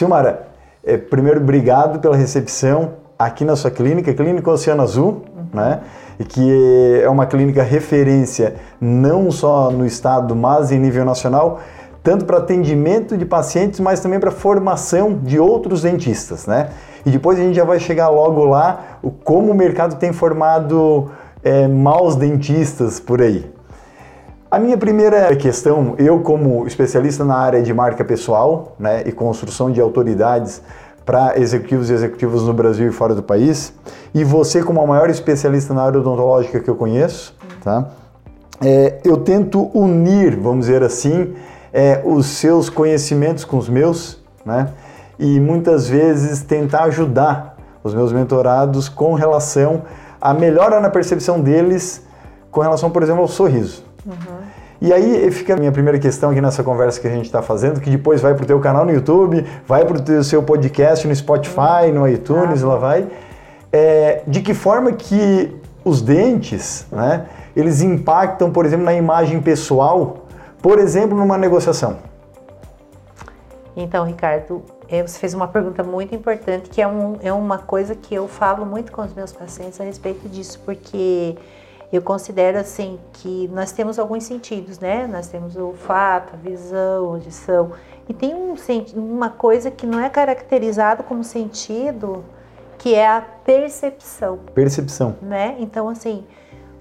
Silmara, é, primeiro, obrigado pela recepção aqui na sua clínica, Clínica Oceano Azul, uhum. né? E que é uma clínica referência não só no estado, mas em nível nacional, tanto para atendimento de pacientes, mas também para formação de outros dentistas, né? E depois a gente já vai chegar logo lá, o, como o mercado tem formado é, maus dentistas por aí. A minha primeira questão, eu como especialista na área de marca pessoal né, e construção de autoridades para executivos e executivas no Brasil e fora do país, e você como a maior especialista na área odontológica que eu conheço, tá? É, eu tento unir, vamos dizer assim, é, os seus conhecimentos com os meus, né? E muitas vezes tentar ajudar os meus mentorados com relação à melhora na percepção deles com relação, por exemplo, ao sorriso. Uhum. E aí fica a minha primeira questão aqui nessa conversa que a gente está fazendo, que depois vai para o teu canal no YouTube, vai para o seu podcast no Spotify, no iTunes, ah. lá vai. É, de que forma que os dentes, né, eles impactam, por exemplo, na imagem pessoal, por exemplo, numa negociação? Então, Ricardo, é, você fez uma pergunta muito importante, que é, um, é uma coisa que eu falo muito com os meus pacientes a respeito disso, porque eu considero assim que nós temos alguns sentidos, né? Nós temos o olfato, a visão, a audição, e tem um, uma coisa que não é caracterizado como sentido, que é a percepção. Percepção. Né? Então, assim,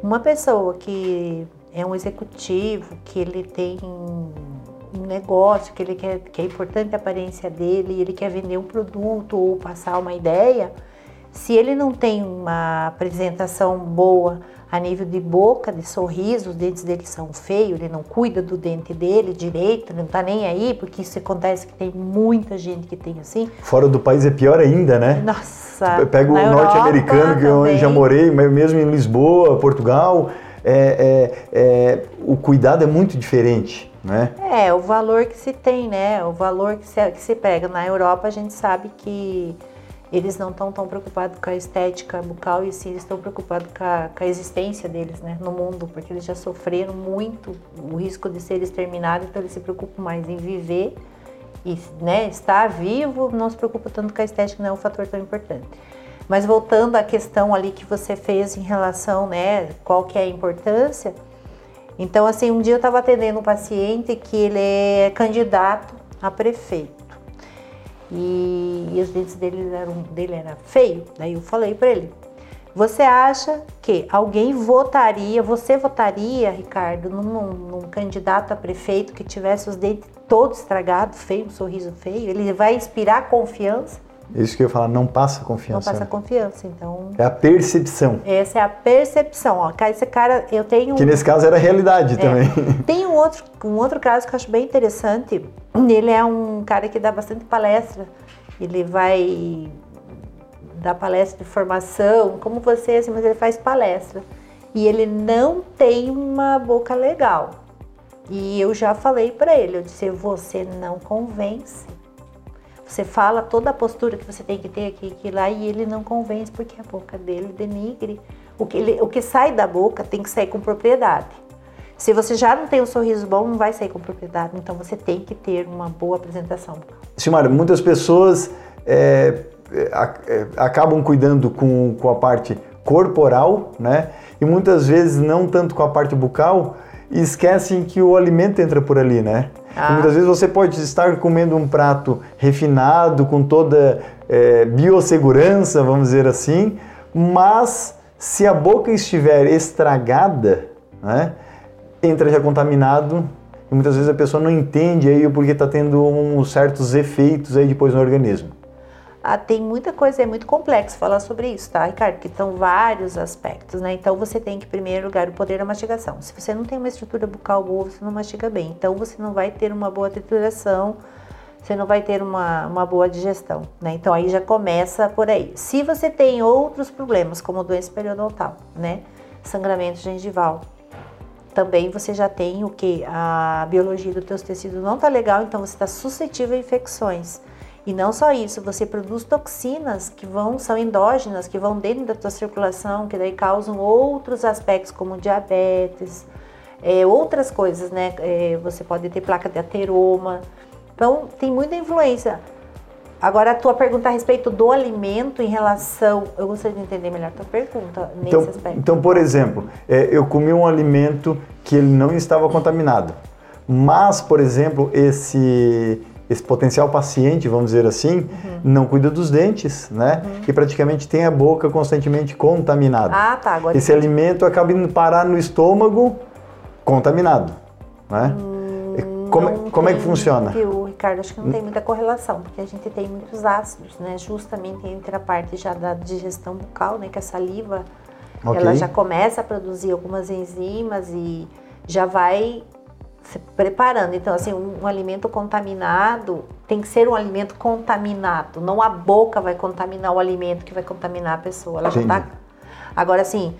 uma pessoa que é um executivo, que ele tem um negócio, que ele quer, que é importante a aparência dele, ele quer vender um produto ou passar uma ideia, se ele não tem uma apresentação boa a nível de boca, de sorriso, os dentes dele são feios, ele não cuida do dente dele direito, não tá nem aí, porque isso acontece que tem muita gente que tem assim. Fora do país é pior ainda, né? Nossa. Pega o norte-americano, que eu já morei, mesmo em Lisboa, Portugal, é, é, é, o cuidado é muito diferente. Né? É, o valor que se tem, né? O valor que se, que se pega. Na Europa a gente sabe que eles não estão tão preocupados com a estética bucal e sim estão preocupados com a, com a, existência deles né, no mundo, porque eles já sofreram muito o risco de ser exterminados, então eles se preocupam mais em viver e né, estar vivo, não se preocupa tanto com a estética, não é um fator tão importante. Mas voltando à questão ali que você fez em relação, né, qual que é a importância, então assim, um dia eu estava atendendo um paciente que ele é candidato a prefeito e, e os dentes dele eram, dele era feio. Daí eu falei para ele: Você acha que alguém votaria, você votaria, Ricardo, num, num candidato a prefeito que tivesse os dentes todos estragados, feio, um sorriso feio? Ele vai inspirar confiança? Isso que eu ia falar, não passa confiança. Não passa confiança, então. É a percepção. Essa é a percepção. Ó, esse cara, eu tenho. Que nesse caso era a realidade é. também. Tem um outro, um outro caso que eu acho bem interessante. Ele é um cara que dá bastante palestra. Ele vai dar palestra de formação, como você, assim, mas ele faz palestra. E ele não tem uma boca legal. E eu já falei para ele, eu disse, você não convence você fala toda a postura que você tem que ter aqui, aqui lá, e ele não convence porque a boca dele denigre. O que, ele, o que sai da boca tem que sair com propriedade. Se você já não tem um sorriso bom, não vai sair com propriedade. Então você tem que ter uma boa apresentação Silmar, muitas pessoas é, é, acabam cuidando com, com a parte corporal, né? E muitas vezes não tanto com a parte bucal e esquecem que o alimento entra por ali, né? Ah. Muitas vezes você pode estar comendo um prato refinado, com toda é, biossegurança, vamos dizer assim, mas se a boca estiver estragada, né, entra já contaminado e muitas vezes a pessoa não entende aí o porquê está tendo uns certos efeitos aí depois no organismo. Ah, tem muita coisa, é muito complexo falar sobre isso, tá, Ricardo? Porque estão vários aspectos, né? Então você tem que, em primeiro lugar, o poder da mastigação. Se você não tem uma estrutura bucal boa, você não mastiga bem. Então você não vai ter uma boa trituração, você não vai ter uma, uma boa digestão, né? Então aí já começa por aí. Se você tem outros problemas, como doença periodontal, né? Sangramento gengival, também você já tem o que? A biologia do teu tecido não tá legal, então você está suscetível a infecções. E não só isso, você produz toxinas que vão, são endógenas, que vão dentro da tua circulação, que daí causam outros aspectos como diabetes, é, outras coisas, né? É, você pode ter placa de ateroma. Então, tem muita influência. Agora, a tua pergunta a respeito do alimento em relação. Eu gostaria de entender melhor a tua pergunta nesse Então, aspecto. então por exemplo, é, eu comi um alimento que ele não estava contaminado, mas, por exemplo, esse esse potencial paciente, vamos dizer assim, Uhum. não cuida dos dentes, né? E praticamente tem a boca constantemente contaminada. Ah, tá. Agora Esse alimento acaba indo parar no estômago contaminado, né? E como, é- Hum, Não como é que funciona? Viu, Ricardo? Acho que não tem muita correlação, porque a gente tem muitos ácidos, né? Justamente entre a parte já da digestão bucal, né? Que a saliva, Ok. ela já começa a produzir algumas enzimas e já vai se preparando. Então, assim, um, um alimento contaminado tem que ser um alimento contaminado. Não a boca vai contaminar o alimento que vai contaminar a pessoa. Ela já tá... Agora, assim,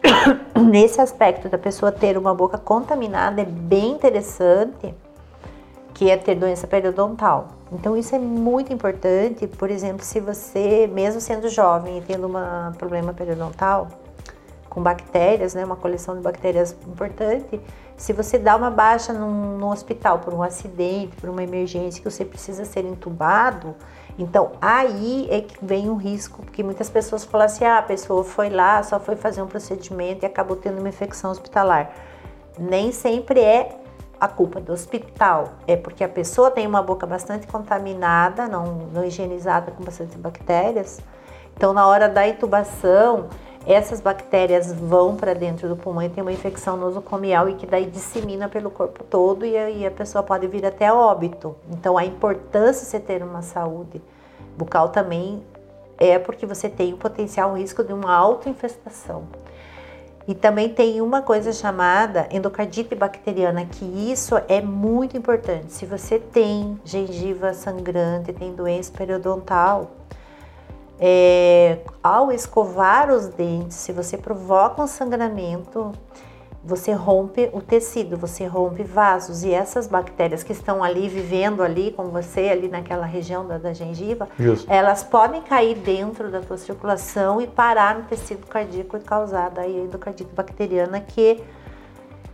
nesse aspecto da pessoa ter uma boca contaminada é bem interessante, que é ter doença periodontal. Então isso é muito importante, por exemplo, se você, mesmo sendo jovem e tendo um problema periodontal, com bactérias, né, uma coleção de bactérias importante, se você dá uma baixa num, num hospital por um acidente, por uma emergência, que você precisa ser entubado, então aí é que vem o risco, porque muitas pessoas falam assim, ah, a pessoa foi lá, só foi fazer um procedimento e acabou tendo uma infecção hospitalar. Nem sempre é a culpa do hospital, é porque a pessoa tem uma boca bastante contaminada, não, não higienizada com bastante bactérias, então na hora da intubação, essas bactérias vão para dentro do pulmão e tem uma infecção nosocomial e que daí dissemina pelo corpo todo e aí a pessoa pode vir até óbito. Então a importância de você ter uma saúde bucal também é porque você tem o potencial risco de uma autoinfestação. E também tem uma coisa chamada endocardite bacteriana, que isso é muito importante. Se você tem gengiva sangrante, tem doença periodontal, é, ao escovar os dentes, se você provoca um sangramento, você rompe o tecido, você rompe vasos e essas bactérias que estão ali vivendo ali com você ali naquela região da, da gengiva, Justo. elas podem cair dentro da tua circulação e parar no tecido cardíaco e causar daí a endocardite bacteriana que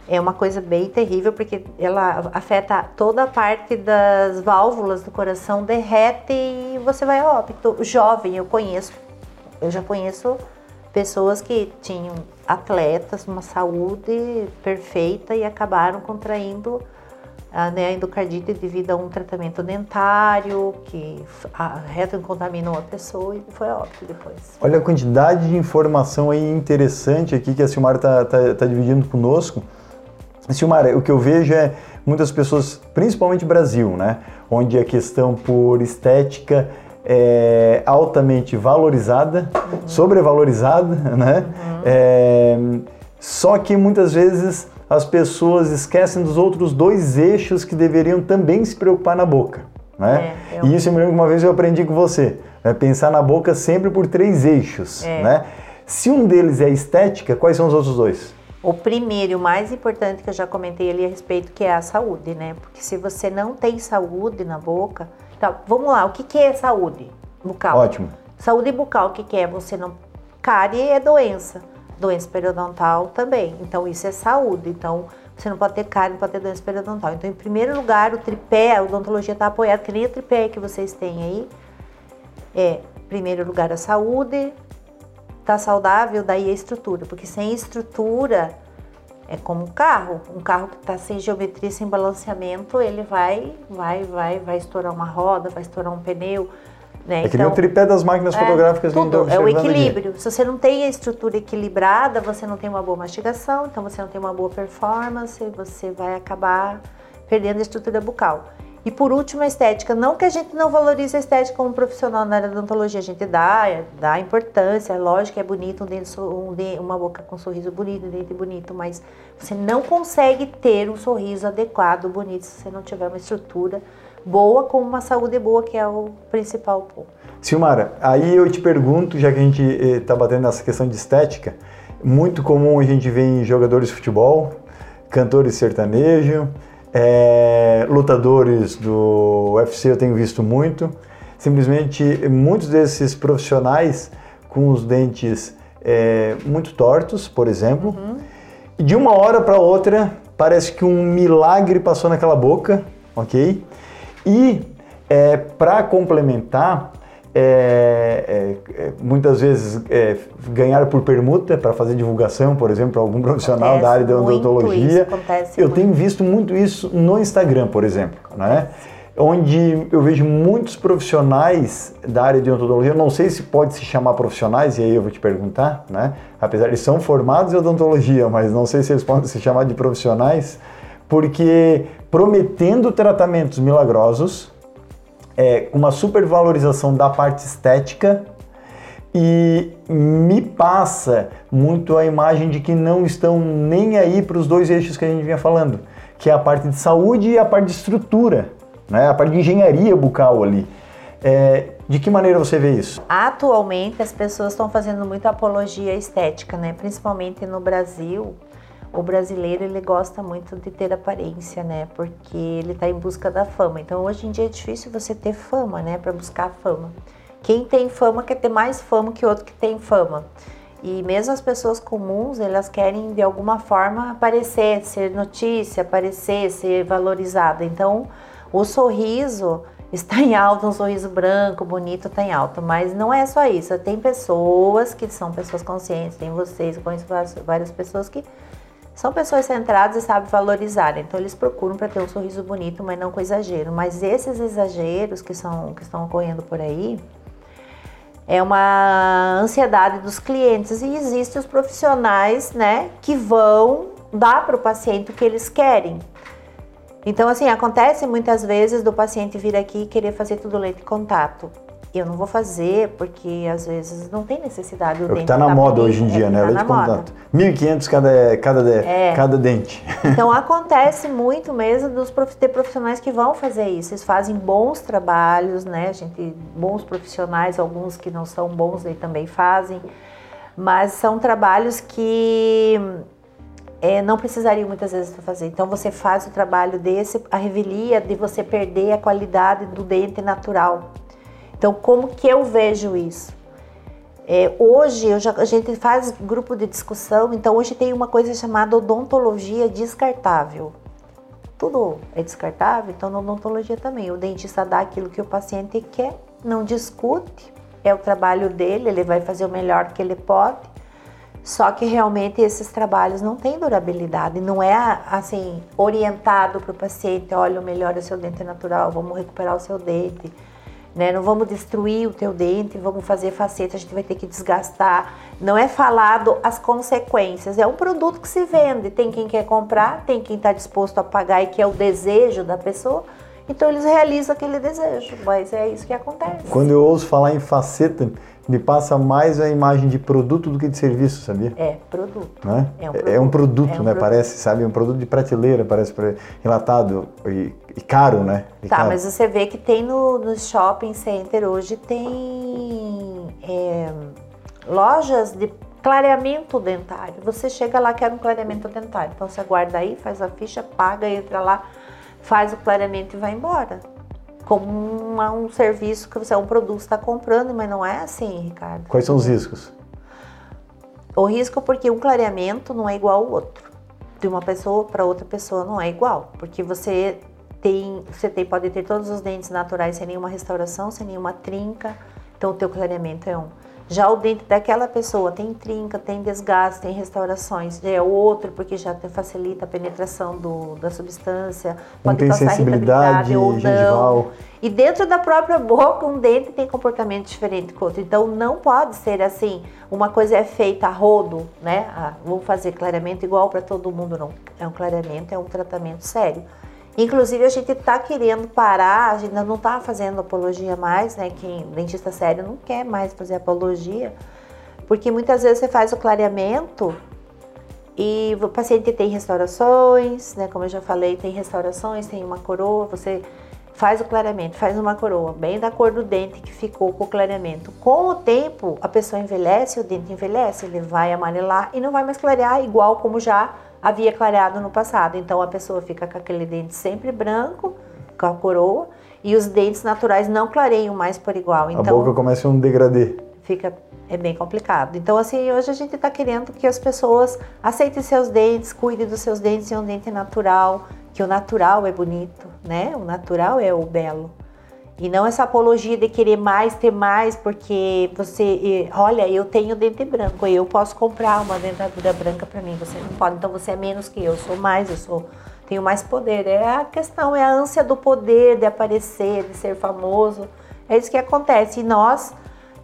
é uma coisa bem terrível porque ela afeta toda a parte das válvulas do coração, derrete e você vai a óbito. Jovem, eu conheço, eu já conheço pessoas que tinham atletas, uma saúde perfeita e acabaram contraindo a, né, a endocardite devido a um tratamento dentário que retrocontaminou a pessoa e foi óbito depois. Olha a quantidade de informação aí interessante aqui que a Silmara está tá, tá dividindo conosco. Silmara, o que eu vejo é muitas pessoas, principalmente Brasil, né, onde a questão por estética é altamente valorizada, uhum. sobrevalorizada, né? Uhum. É, só que muitas vezes as pessoas esquecem dos outros dois eixos que deveriam também se preocupar na boca, né? É, eu... E isso eu me lembro que uma vez eu aprendi com você, né? pensar na boca sempre por três eixos, É. né? Se um deles é estética, quais são os outros dois? O primeiro e o mais importante que eu já comentei ali a respeito, que é a saúde, né? Porque se você não tem saúde na boca. Então, vamos lá, o que, que é saúde bucal? Ótimo. Saúde bucal, o que, que é? Você não. Cárie é doença. Doença periodontal também. Então, isso é saúde. Então, você não pode ter cárie, não pode ter doença periodontal. Então, em primeiro lugar, o tripé, a odontologia está apoiada, que nem o tripé que vocês têm aí. É, em primeiro lugar, a saúde, tá saudável, daí a estrutura, porque sem estrutura é como um carro, um carro que está sem geometria, sem balanceamento, ele vai, vai, vai, vai estourar uma roda, vai estourar um pneu, né? É que nem o tripé das máquinas fotográficas tudo, é o aqui. equilíbrio. Se você não tem a estrutura equilibrada, você não tem uma boa mastigação, então você não tem uma boa performance, você vai acabar perdendo a estrutura bucal. E por último, a estética. Não que a gente não valorize a estética como profissional na área da odontologia, a gente dá, dá importância, é lógico que é bonito um dente, um dente, uma boca com um sorriso bonito, um dente bonito, mas você não consegue ter um sorriso adequado, bonito, se você não tiver uma estrutura boa com uma saúde boa, que é o principal ponto. Silmara, aí eu te pergunto, já que a gente está batendo nessa questão de estética, muito comum a gente ver em jogadores de futebol, cantores sertanejo, é, lutadores do UFC eu tenho visto muito. Simplesmente muitos desses profissionais com os dentes é, muito tortos, por exemplo, Uhum. e de uma hora para outra parece que um milagre passou naquela boca, ok? E É, Para complementar, é, é, é, muitas vezes é, ganhar por permuta para fazer divulgação, por exemplo, para algum profissional Acontece da área muito odontologia. isso, eu muito. tenho visto muito isso no Instagram, por exemplo, né? Onde eu vejo muitos profissionais da área de odontologia, eu não sei se pode se chamar profissionais, e aí eu vou te perguntar, né? Apesar de eles são formados em odontologia, mas não sei se eles podem se chamar de profissionais, porque prometendo tratamentos milagrosos, é, uma supervalorização da parte estética e me passa muito a imagem de que não estão nem aí para os dois eixos que a gente vinha falando, que é a parte de saúde e a parte de estrutura, né? a parte de engenharia bucal ali. É, de que maneira você vê isso? Atualmente as pessoas estão fazendo muita apologia estética, né? Principalmente no Brasil. O brasileiro ele gosta muito de ter aparência, né? Porque ele está em busca da fama. Então hoje em dia é difícil você ter fama, né? Para buscar fama. Quem tem fama quer ter mais fama que outro que tem fama. E mesmo as pessoas comuns, elas querem de alguma forma aparecer, ser notícia, aparecer, ser valorizada. Então, o sorriso está em alta, um sorriso branco, bonito, está em alta. Mas não é só isso. Tem pessoas que são pessoas conscientes, tem vocês, eu conheço várias, várias pessoas que são pessoas centradas e sabem valorizar. Então eles procuram para ter um sorriso bonito, mas não com exagero. Mas esses exageros que, são, que estão ocorrendo por aí é uma ansiedade dos clientes e existem os profissionais, né, que vão dar para o paciente o que eles querem. Então, assim, acontece muitas vezes do paciente vir aqui e querer fazer tudo lente de contato. Eu não vou fazer porque às vezes não tem necessidade. O É o que está na tá moda bonito, hoje em é dia, que né? tá Leite na de moda. contato. 1.500 cada, cada, É. cada dente. Então acontece muito mesmo dos ter profissionais que vão fazer isso. Eles fazem bons trabalhos, né? A gente, bons profissionais, alguns que não são bons aí também fazem, mas são trabalhos que é, não precisariam muitas vezes fazer. Então você faz o trabalho desse, a revelia de você perder a qualidade do dente natural. Então como que eu vejo isso? É, hoje já- a gente faz grupo de discussão, então hoje tem uma coisa chamada odontologia descartável. Tudo é descartável, então na odontologia também. O dentista dá aquilo que o paciente quer, não discute, é o trabalho dele, ele vai fazer o melhor que ele pode. Só que realmente esses trabalhos não têm durabilidade, não é assim orientado para o paciente, olha, o melhor é o seu dente natural, vamos recuperar o seu dente né? Não vamos destruir o teu dente, vamos fazer faceta, a gente vai ter que desgastar. Não é falado as consequências. É um produto que se vende. Tem quem quer comprar, tem quem está disposto a pagar e que é o desejo da pessoa. Então eles realizam aquele desejo, mas é isso que acontece. Quando eu ouço falar em faceta, me passa mais a imagem de produto do que de serviço, sabia? É produto. Né? É um É um produto, É um né? produto. Parece, sabe? Um produto de prateleira, parece relatado e, e caro, né? E Tá, caro. mas você vê que tem no, no shopping center hoje tem é, lojas de clareamento dentário. Você chega lá quer um clareamento dentário, então você guarda aí, faz a ficha, paga, entra lá, faz o clareamento e vai embora. Como uma- um serviço que você é um produto que está comprando, mas não é assim, Ricardo. Quais são os riscos? O risco porque um clareamento não é igual ao outro. De uma pessoa para outra pessoa não é igual, porque você tem, você tem, pode ter todos os dentes naturais sem nenhuma restauração, sem nenhuma trinca. Então o teu clareamento é um. Já o dente daquela pessoa tem trinca, tem desgaste, tem restaurações. É outro porque já facilita a penetração do, da substância. Um Pode tem causar sensibilidade ou não. gengival. E dentro da própria boca, um dente tem comportamento diferente que o outro. Então, não pode ser assim, uma coisa é feita a rodo, né? Ah, vou fazer clareamento igual para todo mundo, não. É um clareamento, é um tratamento sério. Inclusive, a gente está querendo parar, a gente não está fazendo apologia mais, né? Quem dentista sério não quer mais fazer apologia, porque muitas vezes você faz o clareamento e o paciente tem restaurações, né? Como eu já falei, tem restaurações, tem uma coroa, você faz o clareamento, faz uma coroa, bem da cor do dente que ficou com o clareamento. Com o tempo, a pessoa envelhece, o dente envelhece, ele vai amarelar e não vai mais clarear igual como já havia clareado no passado. Então a pessoa fica com aquele dente sempre branco, com a coroa, e os dentes naturais não clareiam mais por igual. A Então boca começa um degradê. fica é bem complicado. Então, assim, hoje a gente está querendo que as pessoas aceitem seus dentes, cuidem dos seus dentes, é um dente natural, que o natural é bonito, né? O natural é o belo. E não essa apologia de querer mais, ter mais, porque você, olha, eu tenho dente branco, eu posso comprar uma dentadura branca para mim, você não pode, então você é menos que eu, eu sou mais, eu sou tenho mais poder. É a questão, é a ânsia do poder, de aparecer, de ser famoso. É isso que acontece. E nós,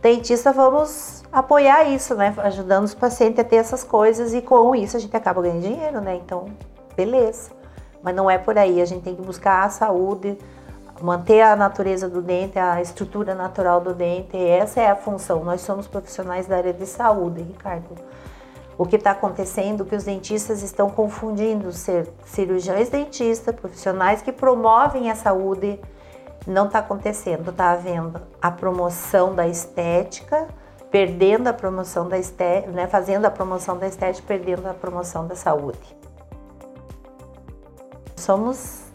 dentistas, vamos apoiar isso, né? Ajudando os pacientes a ter essas coisas e com isso a gente acaba ganhando dinheiro, né? Então, beleza. Mas não é por aí. A gente tem que buscar a saúde, manter a natureza do dente, a estrutura natural do dente. Essa é a função. Nós somos profissionais da área de saúde, Ricardo. O que está acontecendo é que os dentistas estão confundindo ser cirurgiões dentistas, profissionais que promovem a saúde. Não está acontecendo, está havendo a promoção da estética, perdendo a promoção da estética, né, fazendo a promoção da estética, perdendo a promoção da saúde. Somos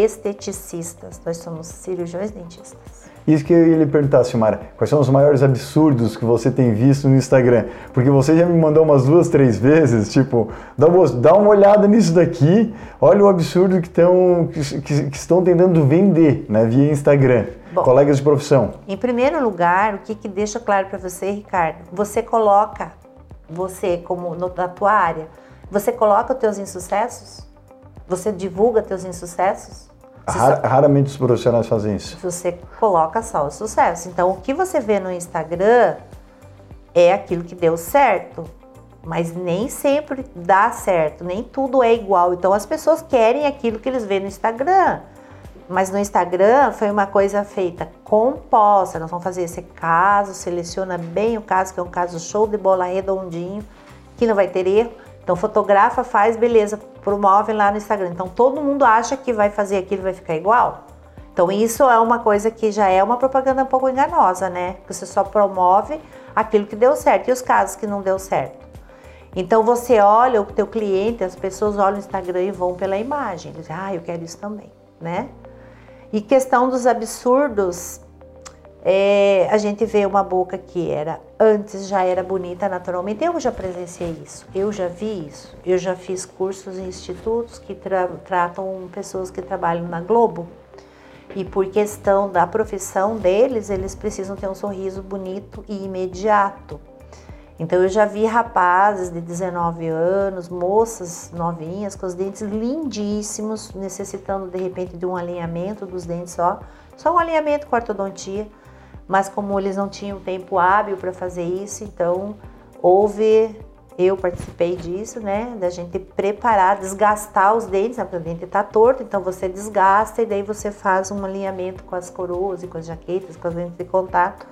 esteticistas, nós somos cirurgiões dentistas. Isso que eu ia lhe perguntar, Silmara, quais são os maiores absurdos que você tem visto no Instagram? Porque você já me mandou umas duas, três vezes, tipo, dá uma, dá uma olhada nisso daqui, olha o absurdo que, tão, que, que, estão tentando vender né, via Instagram. Bom, colegas de profissão. Em primeiro lugar, o que, que deixa claro para você, Ricardo? Você coloca, você como no, na tua área, você coloca os teus insucessos? Você divulga teus insucessos? Rar, raramente os profissionais fazem isso. Você coloca só o sucesso. Então, o que você vê no Instagram é aquilo que deu certo, mas nem sempre dá certo, nem tudo é igual. Então, as pessoas querem aquilo que eles vêem no Instagram. Mas no Instagram foi uma coisa feita composta. Nós vamos fazer esse caso, seleciona bem o caso, que é um caso show de bola redondinho, que não vai ter erro então fotografa, faz, beleza, promove lá no Instagram. Então todo mundo acha que vai fazer aquilo vai ficar igual. Então isso é uma coisa que já é uma propaganda um pouco enganosa, né? Você só promove aquilo que deu certo e os casos que não deu certo. Então você olha o teu cliente, as pessoas olham o Instagram e vão pela imagem. Eles ah, eu quero isso também, né? E questão dos absurdos, é, a gente vê uma boca que era antes já era bonita naturalmente. Eu já presenciei isso, eu já vi isso. Eu já fiz cursos em institutos que tra tratam pessoas que trabalham na Globo. E por questão da profissão deles, eles precisam ter um sorriso bonito e imediato. Então eu já vi rapazes de 19 anos, moças novinhas com os dentes lindíssimos, necessitando de repente de um alinhamento dos dentes só, só um alinhamento com ortodontia mas como eles não tinham tempo hábil para fazer isso, então houve, eu participei disso, né, da gente preparar, desgastar os dentes, né, o dente está torto, então você desgasta e daí você faz um alinhamento com as coroas e com as jaquetas, com as lentes de contato,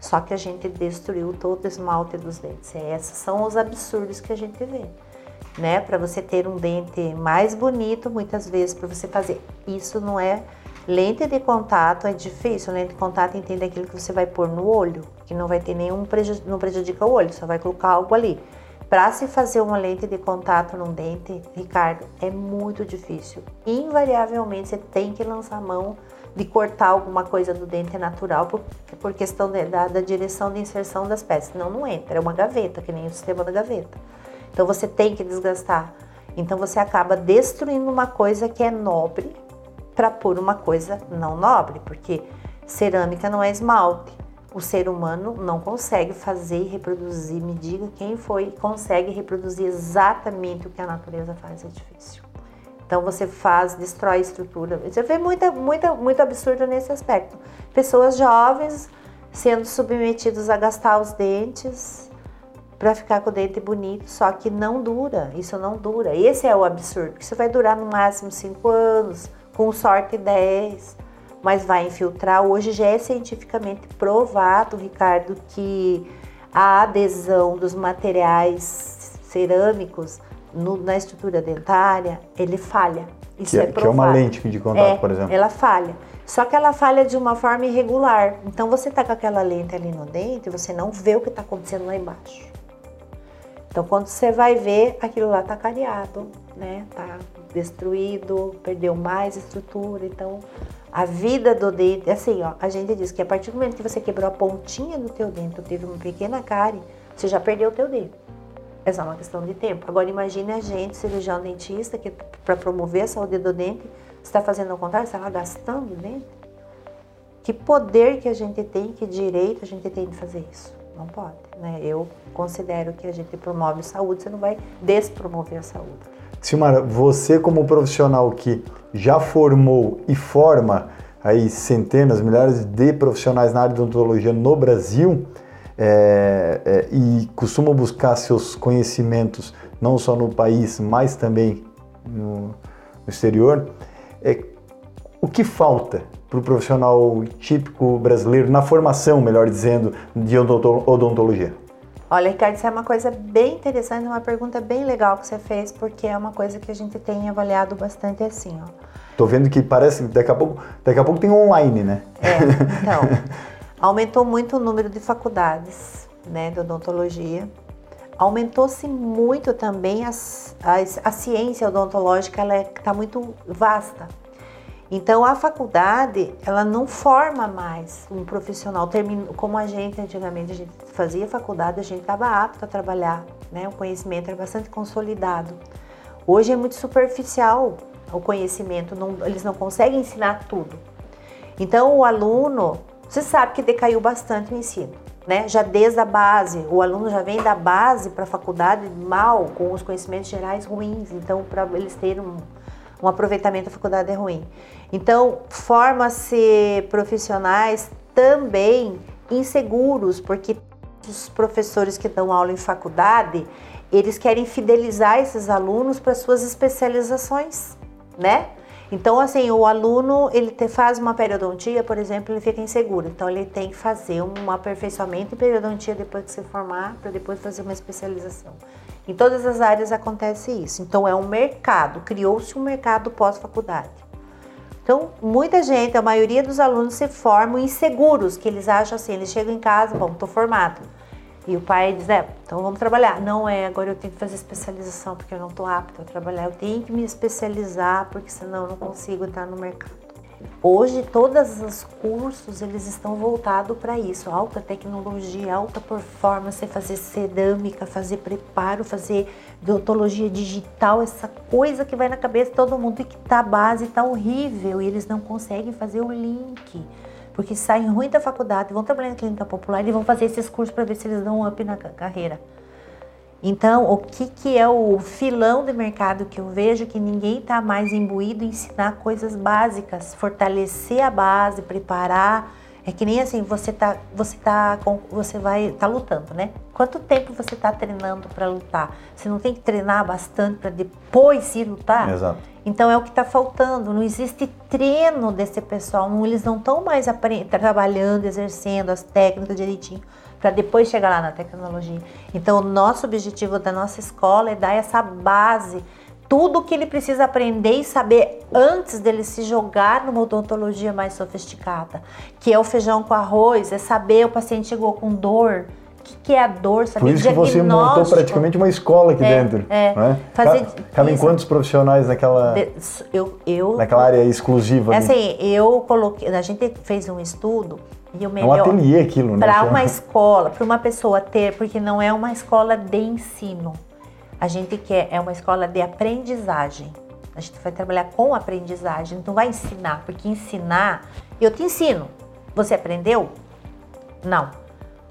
só que a gente destruiu todo o esmalte dos dentes. Esses são os absurdos que a gente vê. Né, para você ter um dente mais bonito, muitas vezes para você fazer. Isso não é Lente de contato é difícil. Lente de contato entende aquilo que você vai pôr no olho, que não vai ter nenhum prejudica, não prejudica o olho, só vai colocar algo ali. Para se fazer uma lente de contato num dente, Ricardo, é muito difícil. Invariavelmente você tem que lançar a mão de cortar alguma coisa do dente natural por, por questão de, da, da direção de inserção das peças. Senão não entra, é uma gaveta, que nem o sistema da gaveta. Então você tem que desgastar. Então você acaba destruindo uma coisa que é nobre para pôr uma coisa não nobre, porque cerâmica não é esmalte. O ser humano não consegue fazer e reproduzir. Me diga quem foi consegue reproduzir exatamente o que a natureza faz, é difícil. Então você faz, destrói a estrutura. Você vê muita, muita, muito absurdo nesse aspecto. Pessoas jovens sendo submetidos a gastar os dentes para ficar com o dente bonito, só que não dura. Isso não dura. Esse é o absurdo. Isso vai durar no máximo cinco anos com sorte 10, mas vai infiltrar. Hoje já é cientificamente provado, Ricardo, que a adesão dos materiais cerâmicos no, na estrutura dentária, ele falha. Isso que é, é, que é uma lente de contato, é, por exemplo. Ela falha. Só que ela falha de uma forma irregular. Então você tá com aquela lente ali no dente, você não vê o que está acontecendo lá embaixo. Então quando você vai ver, aquilo lá tá cariado, né? Tá destruído, perdeu mais estrutura. Então, a vida do dente, assim, ó, a gente diz que a partir do momento que você quebrou a pontinha do teu dente, teve uma pequena cárie, você já perdeu o teu dente. É uma questão de tempo. Agora imagine a gente, cirurgião dentista, que para promover a saúde do dente, está fazendo ao contrário, está lá gastando o dente. Que poder que a gente tem, que direito a gente tem de fazer isso? Não pode, né? Eu considero que a gente promove saúde, você não vai despromover a saúde. Silmara, você como profissional que já formou e forma aí centenas, milhares de profissionais na área de odontologia no Brasil é, é, e costuma buscar seus conhecimentos não só no país, mas também no, no exterior, é, o que falta para o profissional típico brasileiro na formação, melhor dizendo, de odontologia? Olha, Ricardo, isso é uma coisa bem interessante, uma pergunta bem legal que você fez, porque é uma coisa que a gente tem avaliado bastante assim, ó. Tô vendo que parece daqui a pouco, daqui a pouco tem online, né? É, então, aumentou muito o número de faculdades, né, de odontologia. Aumentou-se muito também as, as, a ciência odontológica, ela está é, muito vasta. Então a faculdade ela não forma mais um profissional como a gente antigamente a gente fazia faculdade a gente estava apto a trabalhar, né? O conhecimento era bastante consolidado. Hoje é muito superficial o conhecimento, não, eles não conseguem ensinar tudo. Então o aluno, você sabe que decaiu bastante o ensino, né? Já desde a base, o aluno já vem da base para a faculdade mal, com os conhecimentos gerais ruins. Então para eles terem um um aproveitamento da faculdade é ruim. Então, forma-se profissionais também inseguros, porque os professores que dão aula em faculdade, eles querem fidelizar esses alunos para suas especializações, né? Então, assim, o aluno, ele te, faz uma periodontia, por exemplo, ele fica inseguro. Então, ele tem que fazer um aperfeiçoamento em periodontia depois de se formar, para depois fazer uma especialização. Em todas as áreas acontece isso. Então é um mercado, criou-se um mercado pós-faculdade. Então, muita gente, a maioria dos alunos se formam inseguros, que eles acham assim, eles chegam em casa, bom, estou formado. E o pai diz, é, então vamos trabalhar. Não é, agora eu tenho que fazer especialização porque eu não estou apto a trabalhar. Eu tenho que me especializar porque senão eu não consigo entrar no mercado. Hoje todos os cursos eles estão voltados para isso, alta tecnologia, alta performance, fazer cerâmica, fazer preparo, fazer odontologia digital, essa coisa que vai na cabeça de todo mundo e que tá base tá horrível e eles não conseguem fazer o link. Porque saem ruim da faculdade, vão trabalhar em clínica popular e vão fazer esses cursos para ver se eles dão um up na carreira. Então, o que, que é o filão de mercado que eu vejo que ninguém está mais imbuído em ensinar coisas básicas, fortalecer a base, preparar. É que nem assim, você tá, você tá, você vai, tá lutando, né? Quanto tempo você está treinando para lutar? Você não tem que treinar bastante para depois ir lutar? Exato. Então é o que está faltando. Não existe treino desse pessoal. Eles não estão mais trabalhando, exercendo as técnicas direitinho para depois chegar lá na tecnologia. Então, o nosso objetivo da nossa escola é dar essa base, tudo que ele precisa aprender e saber antes dele se jogar numa odontologia mais sofisticada, que é o feijão com arroz, é saber o paciente chegou com dor, o que, que, é a dor, saber Por isso que você montou praticamente uma escola aqui é, dentro. É. Né? Fazer Cabem quantos profissionais naquela, eu, eu, naquela área exclusiva? É assim, eu coloquei, a gente fez um estudo e o melhor, é um ateliê aquilo, né? Para uma escola, para uma pessoa ter, porque não é uma escola de ensino. A gente quer, é uma escola de aprendizagem. A gente vai trabalhar com aprendizagem, não vai ensinar, porque ensinar, eu te ensino. Você aprendeu? Não.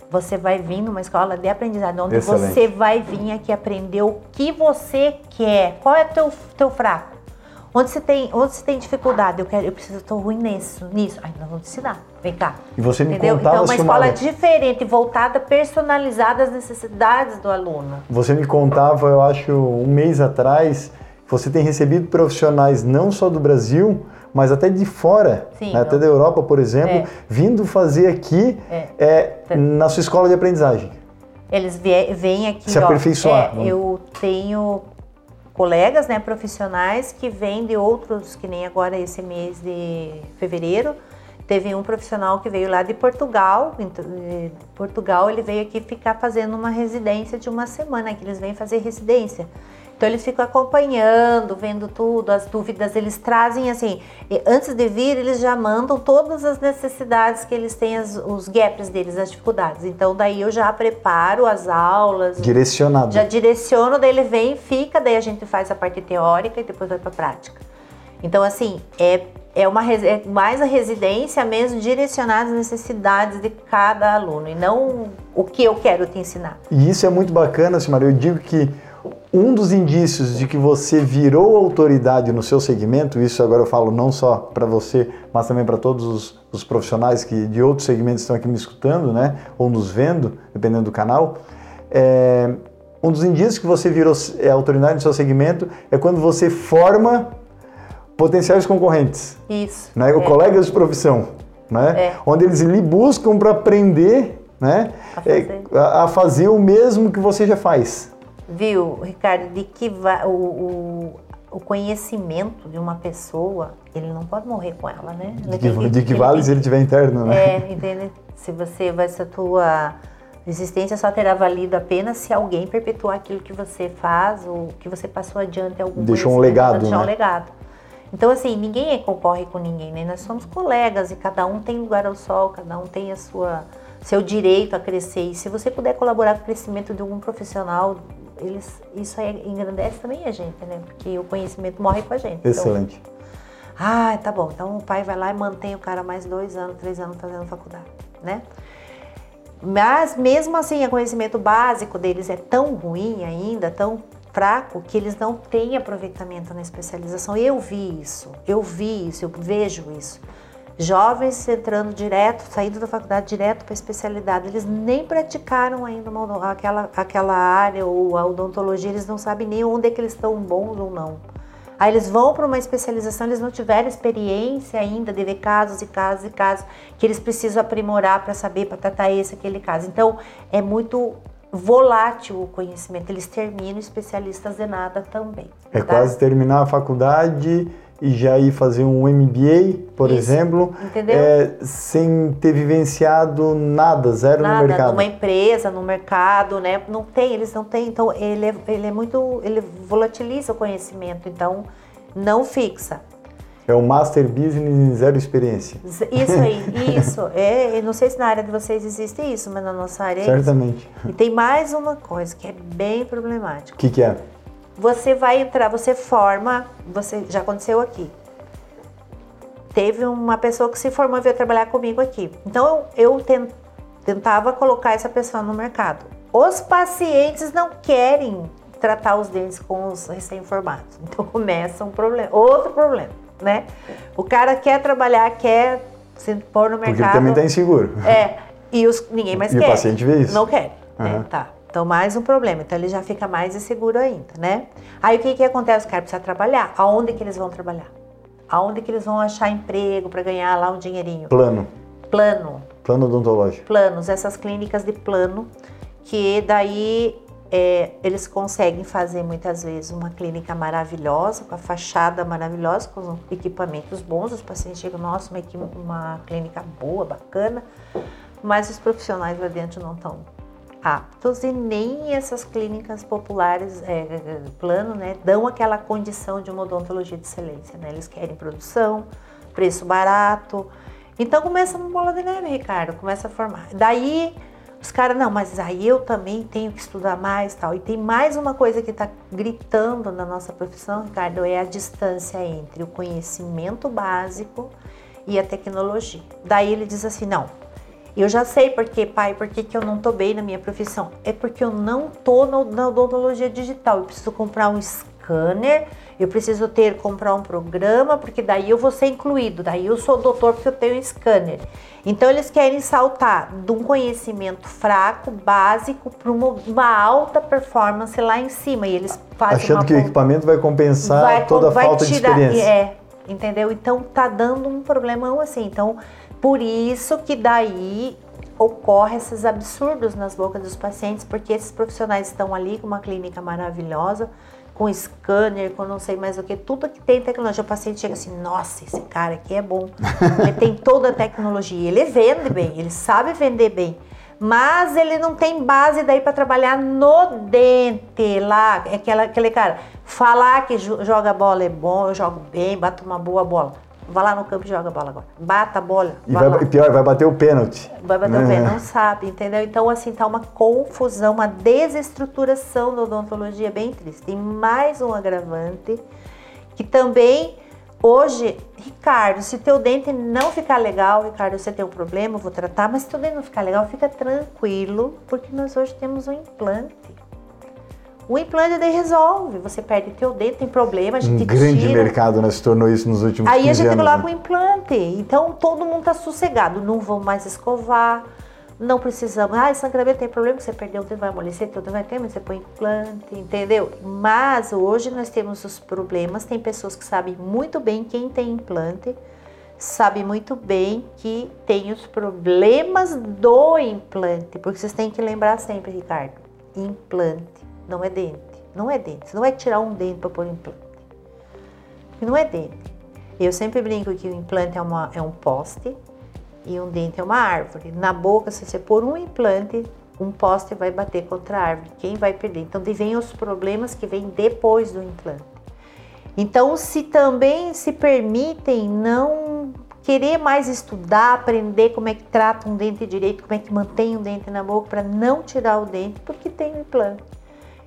Você vai vir numa escola de aprendizagem, onde Excelente. você vai vir aqui aprender o que você quer. Qual é o teu, teu fraco? Onde você tem, onde você tem dificuldade? Eu quero, eu preciso, estou ruim nisso, nisso. Aí nós vamos te ensinar. Vem cá. E você me Entendeu? contava, Então, uma escola diferente, voltada, personalizada às necessidades do aluno. Você me contava, eu acho, um mês atrás, você tem recebido profissionais não só do Brasil, mas até de fora, Sim, né? até da Europa, por exemplo, é. vindo fazer aqui é. É, na sua escola de aprendizagem. Eles vêm aqui. Se ó, aperfeiçoar. É, eu tenho colegas, né, profissionais que vêm de outros, que nem agora esse mês de fevereiro, teve um profissional que veio lá de Portugal, de Portugal ele veio aqui ficar fazendo uma residência de uma semana, que eles vêm fazer residência. Então eles ficam acompanhando, vendo tudo, as dúvidas, eles trazem assim, antes de vir eles já mandam todas as necessidades que eles têm, as, os gaps deles, as dificuldades. Então daí eu já preparo as aulas. Direcionado. Já direciono, daí ele vem, fica, daí a gente faz a parte teórica e depois vai para prática. Então assim, é é, uma, é mais a residência mesmo direcionada às necessidades de cada aluno e não o que eu quero te ensinar. E isso é muito bacana, Simara. Eu digo que um dos indícios de que você virou autoridade no seu segmento, isso agora eu falo não só para você, mas também para todos os, os, profissionais que de outros segmentos estão aqui me escutando, né, ou nos vendo, dependendo do canal, é, um dos indícios que você virou é, autoridade no seu segmento é quando você forma potenciais concorrentes. Isso. Né, é. colegas de profissão, né, é. onde eles lhe buscam para aprender, né, a fazer. É, a fazer o mesmo que você já faz viu, Ricardo, de que o, o, o, conhecimento de uma pessoa, ele não pode morrer com ela, né? de que, de que vale se ele tiver interno, né? É, entende? Se você vai, se a tua existência só terá valido apenas se alguém perpetuar aquilo que você faz ou que você passou adiante algum Deixou um legado, deixou né? um legado. Então, assim, ninguém concorre com ninguém, né? Nós somos colegas e cada um tem lugar ao sol, cada um tem a sua seu direito a crescer. E se você puder colaborar com o crescimento de algum profissional eles, isso aí engrandece também a gente, né? Porque o conhecimento morre com a gente. Excelente. Então, ah, tá bom. Então o pai vai lá e mantém o cara mais dois anos, três anos fazendo faculdade, né? Mas mesmo assim, o conhecimento básico deles é tão ruim ainda, tão fraco, que eles não têm aproveitamento na especialização. Eu vi isso, eu vi isso, eu vejo isso jovens entrando direto, saindo da faculdade direto para a especialidade, eles nem praticaram ainda uma, aquela, aquela área ou a odontologia, eles não sabem nem onde é que eles estão bons ou não. Aí eles vão para uma especialização, eles não tiveram experiência ainda de ver casos e casos e casos que eles precisam aprimorar para saber, para tratar esse, aquele caso. Então, é muito volátil o conhecimento. Eles terminam especialistas de nada também. É tá? quase terminar a faculdade e já ir fazer um MBA, por Isso, exemplo, é, sem ter vivenciado nada, zero nada, no mercado. Numa empresa, no mercado, né? Não tem, eles não têm. Então ele é, ele é muito, ele volatiliza o conhecimento, então não fixa. É o master business zero experiência. Isso aí, isso. É, eu não sei se na área de vocês existe isso, mas na nossa área é Certamente. Isso. E tem mais uma coisa que é bem problemática. O que, que é? Você vai entrar, você forma, você já aconteceu aqui. Teve uma pessoa que se formou e veio trabalhar comigo aqui. Então eu, eu tentava colocar essa pessoa no mercado. Os pacientes não querem tratar os dentes com os recém-formados. Então começa um problema, outro problema, né? O cara quer trabalhar, quer se pôr no mercado. Porque ele também está inseguro. É, e os, ninguém mais e quer. O paciente vê isso. Não quer, uhum. né? Tá. Então, mais um problema. Então, ele já fica mais inseguro ainda, né? Aí, o que, que acontece? Os caras precisam trabalhar. Aonde que eles vão trabalhar? Aonde que eles vão achar emprego para ganhar lá um dinheirinho? Plano. Plano. Plano odontológico. Planos, essas clínicas de plano, que daí é, eles conseguem fazer muitas vezes uma clínica maravilhosa, com a fachada maravilhosa, com equipamentos bons. Os pacientes chegam, nossa, uma, uma clínica boa, bacana, mas os profissionais lá dentro não estão aptos e nem essas clínicas populares, é, plano, né, dão aquela condição de uma odontologia de excelência, né? Eles querem produção, preço barato. Então começa uma bola de neve, Ricardo, começa a formar. Daí os caras, não, mas aí eu também tenho que estudar mais tal. E tem mais uma coisa que está gritando na nossa profissão, Ricardo, é a distância entre o conhecimento básico e a tecnologia. Daí ele diz assim, não, eu já sei porque, pai, por que eu não tô bem na minha profissão. É porque eu não tô na odontologia digital. Eu preciso comprar um scanner, eu preciso ter, comprar um programa, porque daí eu vou ser incluído. Daí eu sou doutor porque eu tenho um scanner. Então eles querem saltar de um conhecimento fraco, básico, para uma, uma, alta performance lá em cima. E eles fazem Achando que o equipamento vai compensar vai, toda a falta tirar, de experiência. É, entendeu? Então tá dando um problemão assim. Então por isso que daí ocorre esses absurdos nas bocas dos pacientes, porque esses profissionais estão ali com uma clínica maravilhosa, com scanner, com não sei mais o que, tudo que tem tecnologia. O paciente chega assim, nossa, esse cara aqui é bom. ele tem toda a tecnologia, ele vende bem, ele sabe vender bem. Mas ele não tem base daí para trabalhar no dente lá, é aquela, aquele cara, falar que joga bola é bom, eu jogo bem, bato uma boa bola Vá lá no campo e joga a bola agora. Bata a bola. E vai, pior, vai bater o pênalti. Vai bater o pênalti, não sabe, entendeu? Então, assim, tá uma confusão, uma desestruturação da odontologia bem triste. Tem mais um agravante, que também Hoje, Ricardo, se teu dente não ficar legal, Ricardo, você tem um problema, eu vou tratar, mas se teu dente não ficar legal, fica tranquilo, porque nós hoje temos um implante. O implante daí resolve, você perde teu dente, tem problema, a gente Um grande tira. mercado, né? Se tornou isso nos últimos Aí a 15 gente anos. coloca né? o implante. Então todo mundo tá sossegado. Não vão mais escovar. Não precisamos. Ah, sangramento tem problema, você perdeu o dente, vai amolecer, teu dente vai ter, mas você põe implante, entendeu? Mas hoje nós temos os problemas. Tem pessoas que sabem muito bem quem tem implante, sabe muito bem que tem os problemas do implante. Porque vocês têm que lembrar sempre, Ricardo: implante não é dente. Não é dente. Não vai tirar um dente para pôr implante. Porque não é dente. Eu sempre brinco que o implante é, uma, é um poste e um dente é uma árvore. Na boca, se você pôr um implante, um poste vai bater contra a árvore. Quem vai perder? Então, vem os problemas que vêm depois do implante. Então, se também se permitem não querer mais estudar, aprender como é que trata um dente direito, como é que mantém um dente na boca para não tirar o dente, porque tem o implante.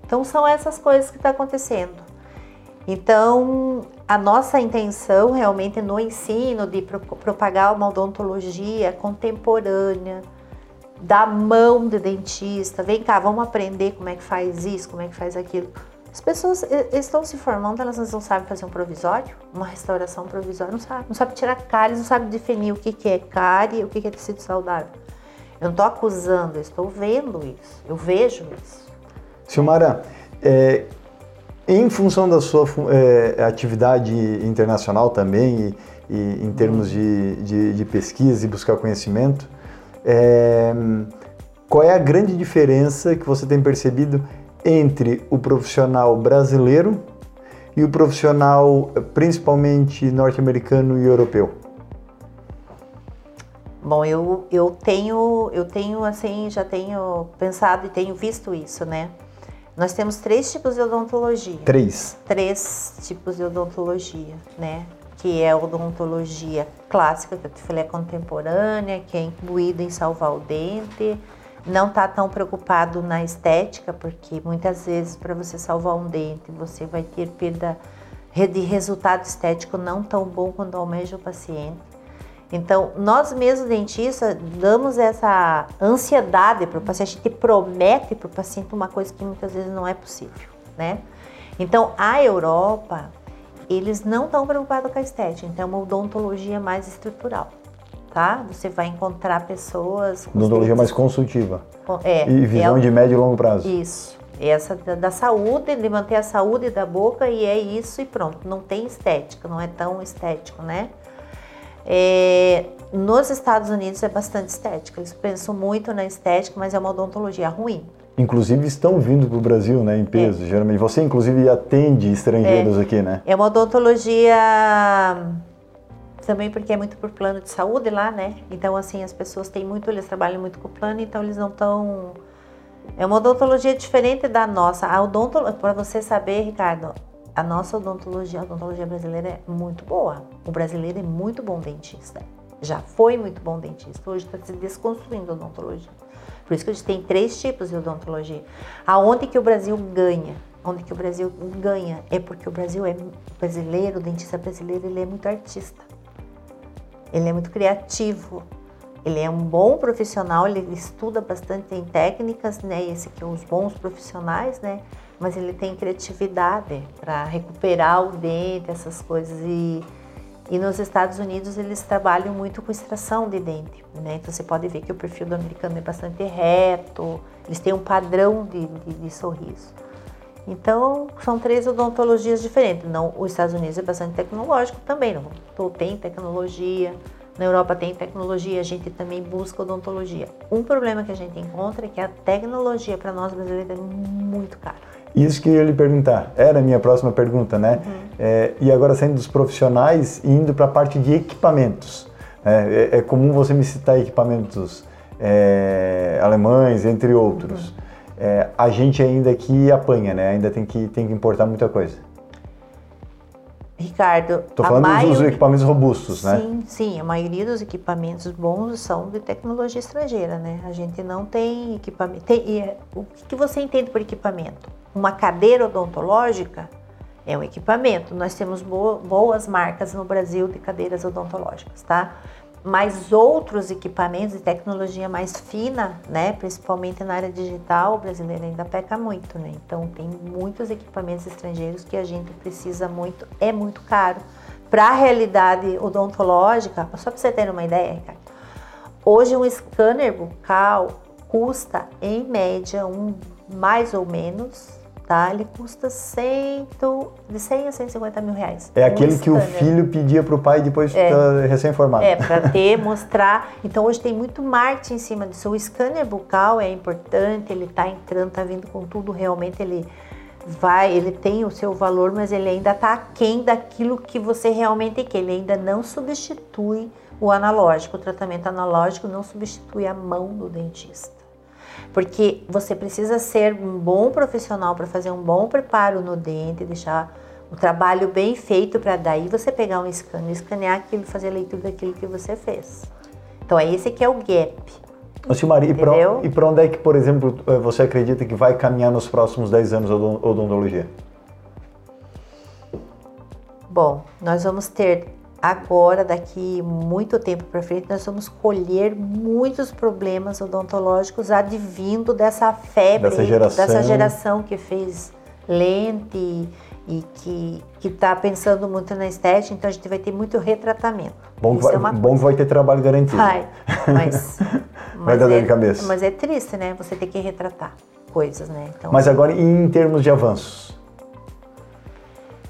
Então, são essas coisas que estão acontecendo. Então, a nossa intenção realmente no ensino de pro- propagar uma odontologia contemporânea, da mão do dentista, vem cá, vamos aprender como é que faz isso, como é que faz aquilo. As pessoas estão se formando, elas não sabem fazer um provisório, uma restauração provisória, não sabe, não sabe tirar cáries, não sabe definir o que, que é cárie o que, que é tecido saudável. Eu não estou acusando, eu estou vendo isso, eu vejo isso. Silmara, é, em função da sua é, atividade internacional também, e, e em termos de, de, de pesquisa e buscar conhecimento, é, qual é a grande diferença que você tem percebido entre o profissional brasileiro e o profissional principalmente norte-americano e europeu? Bom, eu, eu tenho, eu tenho assim, já tenho pensado e tenho visto isso, né? Nós temos três tipos de odontologia. Três. Três tipos de odontologia, né? Que é a odontologia clássica, que eu te falei, é contemporânea, que é incluída em salvar o dente. Não tá tão preocupado na estética, porque muitas vezes para você salvar um dente, você vai ter perda de resultado estético não tão bom quando almeja o paciente. Então, nós mesmos dentistas damos essa ansiedade para o paciente, a gente promete para o paciente uma coisa que muitas vezes não é possível, né? Então, a Europa, eles não estão preocupados com a estética, então é uma odontologia mais estrutural, tá? Você vai encontrar pessoas... Odontologia mais consultiva. é, E visão é- de médio e longo prazo. isso. Essa da, da saúde, de manter a saúde da boca e é isso e pronto. Não tem estética, não é tão estético, né? É, nos Estados Unidos é bastante estética. Eles pensam muito na estética, mas é uma odontologia ruim. Inclusive estão vindo para o Brasil, né, em peso, geralmente. Você, inclusive, atende estrangeiros aqui, né? É uma odontologia também porque é muito por plano de saúde lá, né? Então, assim, as pessoas têm muito, eles trabalham muito com o plano, então eles não estão. É uma odontologia diferente da nossa. A odontologia, para você saber, Ricardo, a nossa odontologia, a odontologia brasileira é muito boa. O brasileiro é muito bom dentista. Já foi muito bom dentista. Hoje está se desconstruindo a odontologia. Por isso que a gente tem três tipos de odontologia. Aonde que o Brasil ganha? Onde que o Brasil ganha é porque o Brasil é brasileiro, o dentista brasileiro, ele é muito artista. Ele é muito criativo. Ele é um bom profissional, ele estuda bastante, tem técnicas, né? Esse que é os bons profissionais, né? Mas ele tem criatividade para recuperar o dente, essas coisas. E, e nos Estados Unidos eles trabalham muito com extração de dente, né? Então você pode ver que o perfil do americano é bastante reto, eles têm um padrão de, de, de sorriso. Então, são três odontologias diferentes. Não, os Estados Unidos é bastante tecnológico também, não tem tecnologia. Na Europa tem tecnologia, a gente também busca odontologia. Um problema que a gente encontra é que a tecnologia para nós brasileiros é muito cara. Isso que eu ia lhe perguntar, era a minha próxima pergunta, né? É, e agora saindo dos profissionais e indo para a parte de equipamentos. né? É, é comum você me citar equipamentos é, alemães, entre outros. É, a gente ainda aqui apanha, né? Ainda tem que, tem que importar muita coisa. Ricardo, Estou a falando dos maioria- equipamentos robustos, né? Sim, sim, a maioria dos equipamentos bons são de tecnologia estrangeira, né? A gente não tem equipamento. tem- é- o que você entende por equipamento? Uma cadeira odontológica É um equipamento. Nós temos boas marcas no Brasil de cadeiras odontológicas, tá? Mas outros equipamentos de tecnologia mais fina, né, principalmente na área digital, o brasileiro ainda peca muito, né? Então tem muitos equipamentos estrangeiros que a gente precisa muito, é muito caro. Para a realidade odontológica, só para você ter uma ideia, Ricardo, hoje um scanner bucal custa em média um mais ou menos tá? Ele custa cento, de 100 a 150 mil reais. É aquele que o filho pedia para o pai depois é, tá recém-formado. É, para ter, mostrar. Então hoje tem muito marketing em cima disso. O scanner bucal é importante, ele está entrando, está vindo com tudo, realmente ele vai, ele tem o seu valor, mas ele ainda está aquém daquilo que você realmente quer. Ele ainda não substitui o analógico. O tratamento analógico não substitui a mão do dentista. Porque você precisa ser um bom profissional para fazer um bom preparo no dente, deixar o trabalho bem feito para daí você pegar um scanner, escanear aquilo, fazer a leitura daquilo que você fez. Então é esse que é o gap. Silmari, e para onde é que, por exemplo, eh, você acredita que vai caminhar nos próximos 10 anos a odontologia? Bom, nós vamos ter agora, daqui muito tempo para frente, nós vamos colher muitos problemas odontológicos advindo dessa febre, dessa geração, dessa geração que fez lente e que está pensando muito na estética, então a gente vai ter muito retratamento. Bom, vai, é bom que vai ter trabalho garantido. Vai, mas, vai dar é, de cabeça. Mas é triste, né? Você ter que retratar coisas, né? Então, mas agora, em termos de avanços?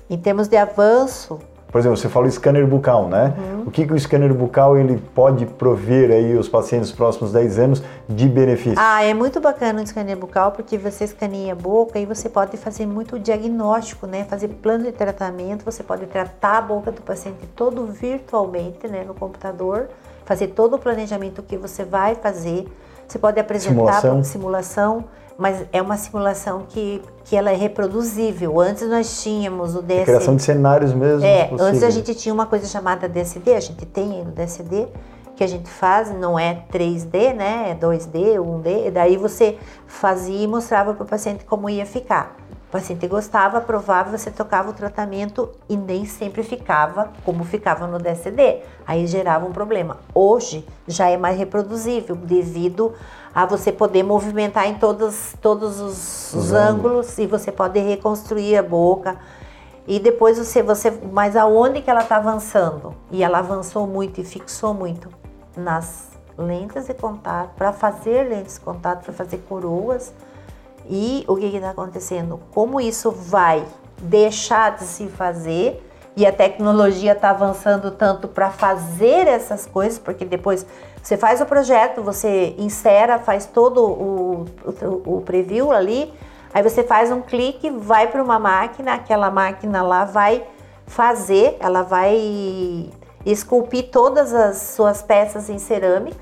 Em termos de avanço, por exemplo, você falou scanner bucal, né? Uhum. O que, que o scanner bucal ele pode prover aí os pacientes nos próximos 10 anos de benefício? Ah, é muito bacana o scanner bucal porque você escaneia a boca e você pode fazer muito diagnóstico, né? Fazer plano de tratamento, você pode tratar a boca do paciente todo virtualmente, né, no computador, fazer todo o planejamento que você vai fazer. Você pode apresentar simulação, simulação mas é uma simulação que, que ela é reproduzível. Antes nós tínhamos o DSD. A criação de cenários mesmo. É, antes a gente tinha uma coisa chamada DSD, a gente tem o DSD, que a gente faz, não é 3D, né? É 2D, 1D, e daí você fazia e mostrava para o paciente como ia ficar. O paciente gostava, aprovava, você tocava o tratamento e nem sempre ficava como ficava no DSD. Aí gerava um problema. Hoje já é mais reproduzível devido a você poder movimentar em todos, todos os, os ângulos e você pode reconstruir a boca. E depois você, você, mas aonde que ela está avançando? E ela avançou muito e fixou muito nas lentes de contato, para fazer lentes de contato, para fazer coroas. E o que está acontecendo? Como isso vai deixar de se fazer e a tecnologia está avançando tanto para fazer essas coisas, porque depois você faz o projeto, você insera, faz todo o, o, o preview ali, aí você faz um clique, vai para uma máquina, aquela máquina lá vai fazer, ela vai esculpir todas as suas peças em cerâmica.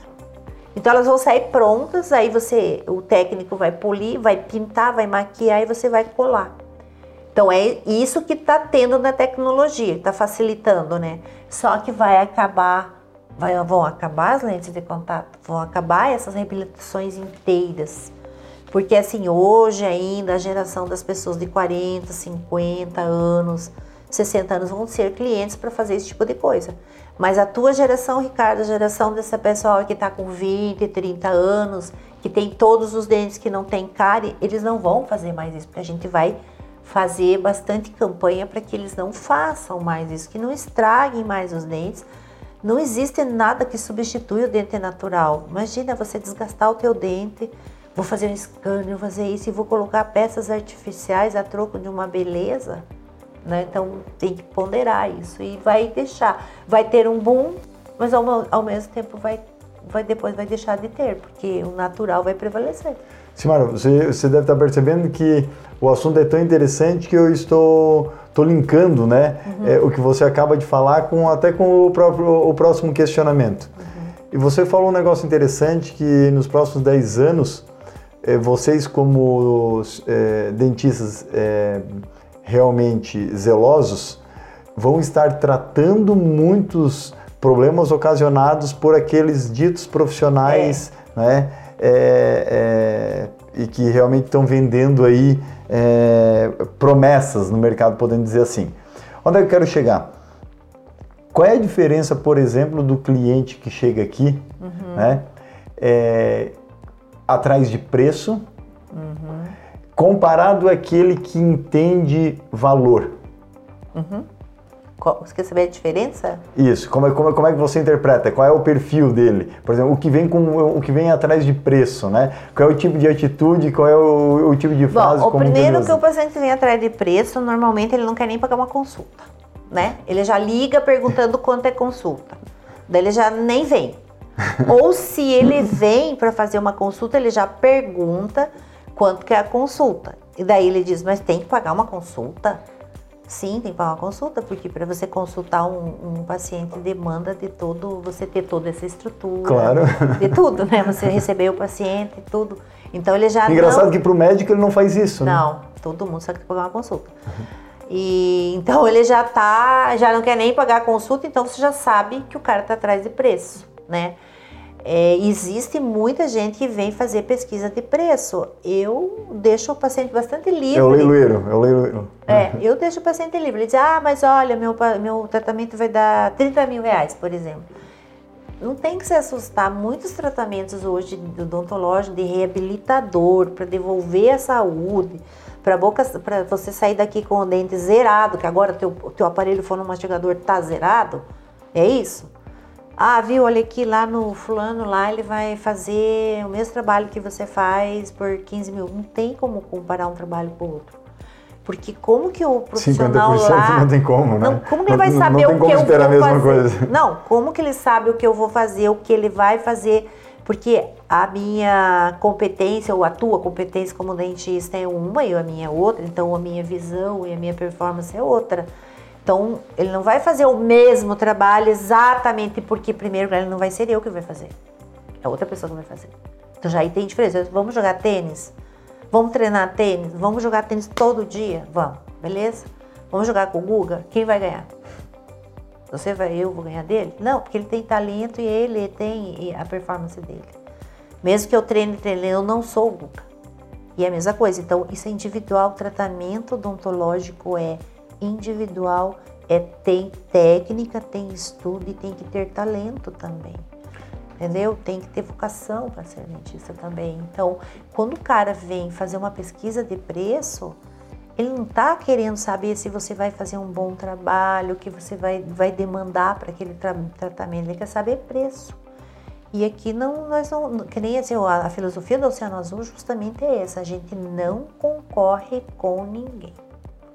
Então elas vão sair prontas, aí você, o técnico vai polir, vai pintar, vai maquiar e você vai colar. Então é isso que está tendo na tecnologia, está facilitando, né? Só que vai acabar, vai, vão acabar as lentes de contato, vão acabar essas reabilitações inteiras. Porque assim, hoje ainda a geração das pessoas de 40, 50 anos, 60 anos vão ser clientes para fazer esse tipo de coisa. Mas a tua geração, Ricardo, a geração dessa pessoa que está com 20, 30 anos, que tem todos os dentes que não tem cárie, eles não vão fazer mais isso, porque a gente vai fazer bastante campanha para que eles não façam mais isso, que não estraguem mais os dentes. Não existe nada que substitui o dente natural. Imagina você desgastar o teu dente, vou fazer um scanner, vou fazer isso e vou colocar peças artificiais a troco de uma beleza. Né? Então tem que ponderar isso e vai deixar, vai ter um boom, mas ao, ao mesmo tempo vai, vai depois vai deixar de ter, porque o natural vai prevalecer. Simara, você, você deve estar percebendo que o assunto é tão interessante que eu estou, estou linkando né, uhum. é, o que você acaba de falar com até com o, próprio, o próximo questionamento. Uhum. E você falou um negócio interessante que nos próximos 10 anos, é, vocês como é, dentistas é, realmente zelosos vão estar tratando muitos problemas ocasionados por aqueles ditos profissionais, é. né? é, é, e que realmente estão vendendo aí é, promessas no mercado, podendo dizer assim. Onde é que eu quero chegar? Qual é a diferença, por exemplo, do cliente que chega aqui, uhum. né, é, atrás de preço. Comparado àquele que entende valor? Uhum. Você quer saber a diferença? Isso. Como é, como, é, como é que você interpreta? Qual é o perfil dele? Por exemplo, o que vem com o que vem atrás de preço, né? Qual é o tipo de atitude? Qual é o, o tipo de fase? Bom, o primeiro que o paciente vem atrás de preço, normalmente ele não quer nem pagar uma consulta, né? Ele já liga perguntando quanto é consulta. Daí ele já nem vem. Ou se ele vem para fazer uma consulta, ele já pergunta quanto que é a consulta. E daí ele diz, mas tem que pagar uma consulta? Sim, tem que pagar uma consulta, porque para você consultar um, um, paciente demanda de todo, você ter toda essa estrutura. Claro. De tudo, né? Você receber o paciente, tudo. Então ele já. Engraçado não... que para o médico ele não faz isso, né? Não, todo mundo sabe que tem que pagar uma consulta. Uhum. E então ele já tá, já não quer nem pagar a consulta, então você já sabe que o cara tá atrás de preço, né? É, existe muita gente que vem fazer pesquisa de preço. Eu deixo o paciente bastante livre. É o leiloeiro, é o leiloeiro. É, eu deixo o paciente livre. Ele diz, ah, mas olha, meu, meu tratamento vai dar 30 mil reais, por exemplo. Não tem que se assustar. Muitos tratamentos hoje do odontológico de reabilitador para devolver a saúde, para boca, para você sair daqui com o dente zerado, que agora teu teu aparelho fonomastigador tá zerado. É isso? Ah, viu, olha aqui lá no fulano lá, ele vai fazer o mesmo trabalho que você faz por 15 mil. Não tem como comparar um trabalho com o outro. Porque como que o profissional 50% lá... não tem como, né? Não, como que ele vai saber não, não o que eu vou fazer? Coisa. Não, como que ele sabe o que eu vou fazer, o que ele vai fazer? Porque a minha competência, ou a tua competência como dentista é uma e a minha é outra, então a minha visão e a minha performance é outra. Então, ele não vai fazer o mesmo trabalho exatamente porque, primeiro, ele não vai ser eu que vai fazer. É outra pessoa que vai fazer. Então, já aí tem diferença. Vamos jogar tênis? Vamos treinar tênis? Vamos jogar tênis todo dia? Vamos, beleza? Vamos jogar com o Guga? Quem vai ganhar? Você vai, eu vou ganhar dele? Não, porque ele tem talento e ele tem a performance dele. Mesmo que eu treine, treine, eu não sou o Guga. E é a mesma coisa. Então, isso é individual. O tratamento odontológico é individual, é, tem técnica, tem estudo e tem que ter talento também. Entendeu? Tem que ter vocação para ser dentista também. Então, quando o cara vem fazer uma pesquisa de preço, ele não está querendo saber se você vai fazer um bom trabalho, o que você vai, vai demandar para aquele tra tratamento, ele quer saber preço. E aqui não, nós não, que nem assim, a, filosofia do Oceano Azul justamente é essa, a gente não concorre com ninguém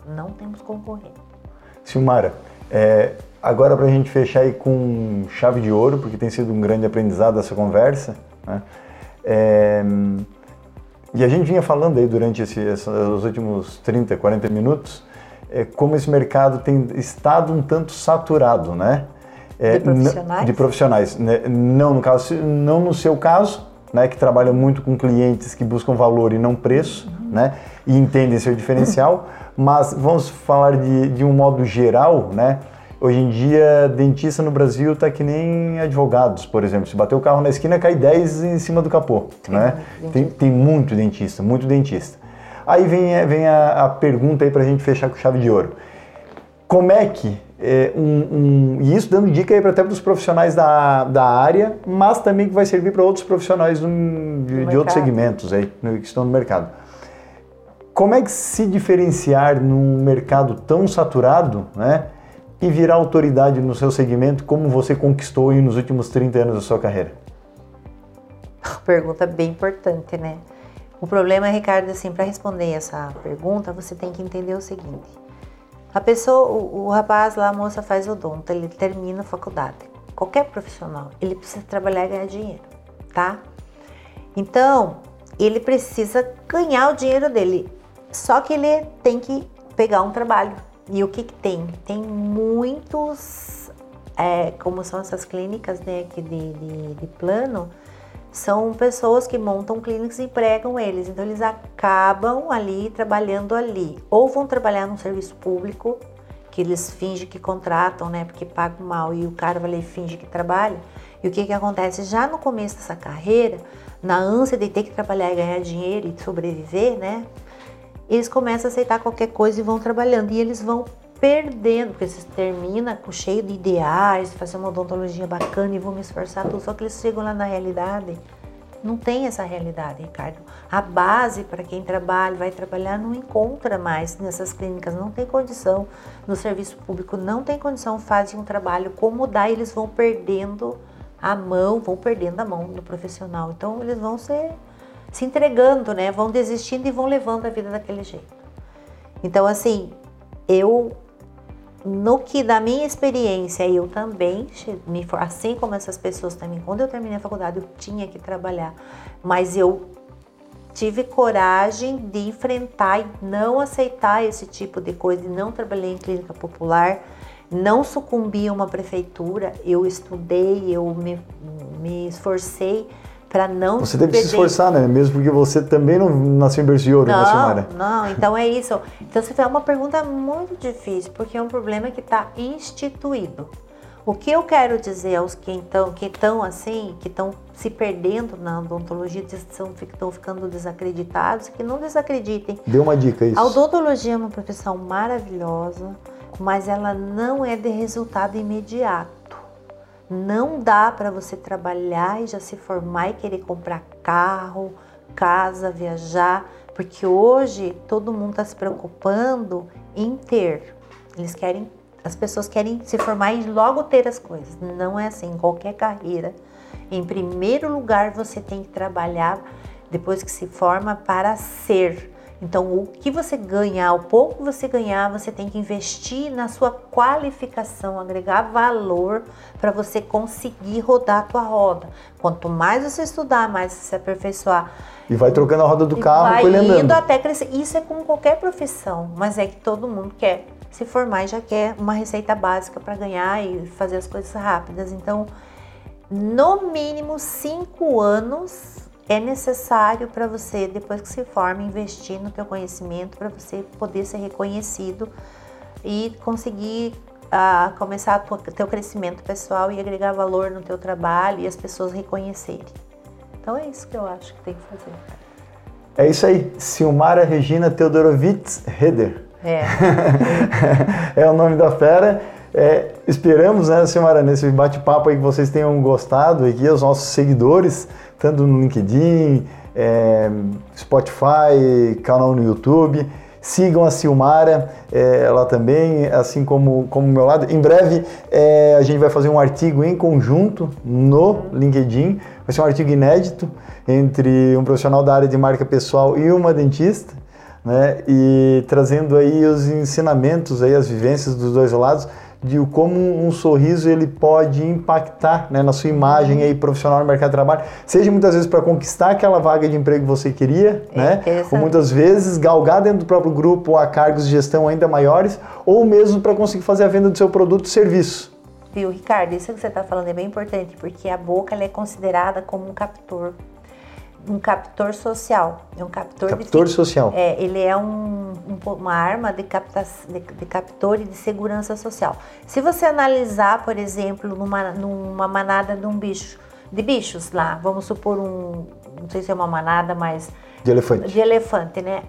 não temos concorrente. Silmara, é, agora para a gente fechar aí com chave de ouro, porque tem sido um grande aprendizado essa conversa, né? É, e a gente vinha falando aí durante esse, os últimos 30, 40 minutos, é, como esse mercado tem estado um tanto saturado, né? É, de profissionais? De profissionais. Né? Não, no caso, não no seu caso, né, que trabalha muito com clientes que buscam valor e não preço. Né? E entendem seu diferencial. Mas vamos falar de, de um modo geral, né? Hoje em dia, dentista no Brasil está que nem advogados, por exemplo. Se bater o carro na esquina, cai 10 em cima do capô, tem, né? Tem, tem, muito dentista, muito dentista. Aí vem, vem a, a pergunta aí para a gente fechar com chave de ouro. Como é que é, um, um, e isso dando dica aí até para os profissionais da, da área, mas também que vai servir para outros profissionais de, de outros segmentos aí, que estão no mercado. Como é que se diferenciar num mercado tão saturado, né? E virar autoridade no seu segmento como você conquistou nos últimos 30 anos da sua carreira? Pergunta bem importante, né? O problema, Ricardo, assim, para responder essa pergunta, você tem que entender o seguinte. A pessoa, o, o rapaz lá, a moça faz odonto, ele termina a faculdade. Qualquer profissional, ele precisa trabalhar e ganhar dinheiro, tá? Então, ele precisa ganhar o dinheiro dele. Só que ele tem que pegar um trabalho. E o que, que tem? Tem muitos, é, como são essas clínicas né, de, de, de plano, são pessoas que montam clínicas e empregam eles. Então eles acabam ali trabalhando ali. Ou vão trabalhar num serviço público, que eles fingem que contratam, né? Porque pagam mal e o cara vai ali finge que trabalha. E o que, que acontece? Já no começo dessa carreira, na ânsia de ter que trabalhar e ganhar dinheiro e sobreviver, né? Eles começam a aceitar qualquer coisa e vão trabalhando. E eles vão perdendo, porque você termina cheio de ideais, fazer uma odontologia bacana e vou me esforçar tudo, só que eles chegam lá na realidade. Não tem essa realidade, Ricardo. A base para quem trabalha, vai trabalhar, não encontra mais nessas clínicas, não tem condição. No serviço público não tem condição, fazem um trabalho como dá, eles vão perdendo a mão, vão perdendo a mão do profissional. Então eles vão ser, se entregando, né? Vão desistindo e vão levando a vida daquele jeito. Então, assim, eu no que da minha experiência eu também assim como essas pessoas também quando eu terminei a faculdade eu tinha que trabalhar mas eu tive coragem de enfrentar e não aceitar esse tipo de coisa e não trabalhei em clínica popular não sucumbi a uma prefeitura eu estudei eu me, me esforcei para não Você teve que se esforçar, né? Mesmo porque você também não nasceu em berço de ouro, não, né, Silmara? Não, então é isso. Então você fez uma pergunta muito difícil, porque é um problema que está instituído. O que eu quero dizer aos que estão que estão assim, que estão se perdendo na odontologia, estão, estão ficando desacreditados, que não desacreditem. Dê uma dica isso. A odontologia é uma profissão maravilhosa, mas ela não é de resultado imediato. Não dá para você trabalhar e já se formar e querer comprar carro, casa, viajar, porque hoje todo mundo está se preocupando em ter. Eles querem, as pessoas querem se formar e logo ter as coisas. Não é assim. Em qualquer carreira, em primeiro lugar você tem que trabalhar depois que se forma para ser. Então, o que você ganhar, o pouco que você ganhar, você tem que investir na sua qualificação, agregar valor para você conseguir rodar a tua roda. Quanto mais você estudar, mais você se aperfeiçoar. E vai trocando a roda do carro vai ele andando. indo até crescer. Isso é com qualquer profissão, mas é que todo mundo quer se formar e já quer uma receita básica para ganhar e fazer as coisas rápidas. Então, no mínimo cinco anos é necessário para você, depois que se forma, investir no teu conhecimento para você poder ser reconhecido e conseguir uh, começar o teu crescimento pessoal e agregar valor no teu trabalho e as pessoas reconhecerem. Então é isso que eu acho que tem que fazer. É isso aí, Silmara Regina Teodorovitz Heder. É. é o nome da fera. É, esperamos, né, Silmara, nesse bate-papo aí que vocês tenham gostado aqui, os nossos seguidores, tanto no LinkedIn, é, Spotify, canal no YouTube. Sigam a Silmara, é, ela também, assim como o meu lado. Em breve é, a gente vai fazer um artigo em conjunto no LinkedIn. Vai ser um artigo inédito entre um profissional da área de marca pessoal e uma dentista, né? E trazendo aí os ensinamentos, aí as vivências dos dois lados de como um sorriso ele pode impactar né, na sua imagem aí profissional no mercado de trabalho, seja muitas vezes para conquistar aquela vaga de emprego que você queria, é, né? Ou muitas vezes galgar dentro do próprio grupo a cargos de gestão ainda maiores, ou mesmo para conseguir fazer a venda do seu produto ou serviço. Viu, Ricardo, isso que você está falando é bem importante, porque a boca é considerada como um captor um captor social. É um captor, captor de, social. É, ele é um, um, uma arma de, capta, de, de, captor e de segurança social. Se você analisar, por exemplo, numa, numa manada de um bicho, de bichos lá, vamos supor um, não sei se é uma manada, mas de elefante. De elefante, né?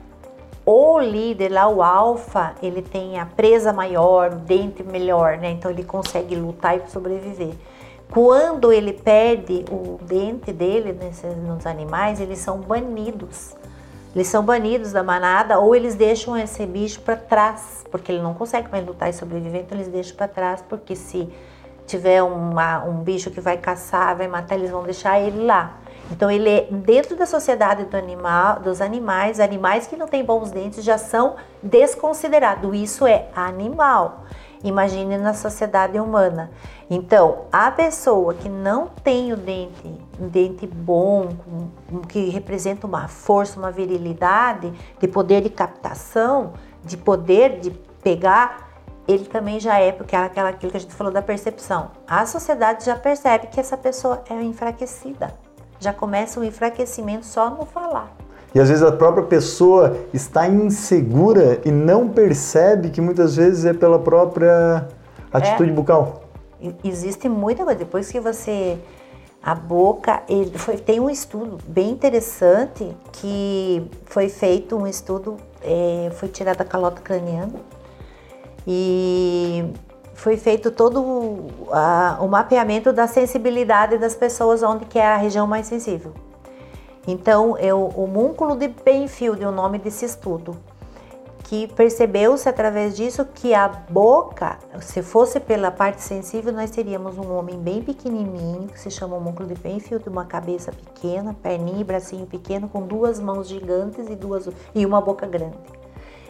O líder lá, o alfa, ele tem a presa maior, o dente melhor, né? Então ele consegue lutar e sobreviver. Quando ele perde o dente dele nesses, nos animais, eles são banidos. Eles são banidos da manada ou eles deixam esse bicho para trás, porque ele não consegue mais lutar e sobreviver, então eles deixam para trás, porque se tiver uma, um bicho que vai caçar, vai matar, eles vão deixar ele lá. Então ele é dentro da sociedade do animal, dos animais, animais que não têm bons dentes já são desconsiderados. Isso é animal. Imagine na sociedade humana. Então, a pessoa que não tem o dente, um dente bom, que representa uma força, uma virilidade, de poder de captação, de poder de pegar, ele também já é, porque é aquela, aquilo que a gente falou da percepção. A sociedade já percebe que essa pessoa é enfraquecida. Já começa o enfraquecimento só no falar. E às vezes a própria pessoa está insegura e não percebe que muitas vezes é pela própria atitude é. bucal. Existe muita coisa. Depois que você A boca, ele foi, tem um estudo bem interessante que foi feito um estudo, é, foi tirada a calota craniana e foi feito todo o mapeamento da sensibilidade das pessoas onde que é a região mais sensível. Então, eu, o múnculo de Penfield, o nome desse estudo, que percebeu-se através disso que a boca, se fosse pela parte sensível, nós teríamos um homem bem pequenininho, que se chama o múnculo de Penfield, uma cabeça pequena, perninha e bracinho pequeno, com duas mãos gigantes e, duas, e uma boca grande.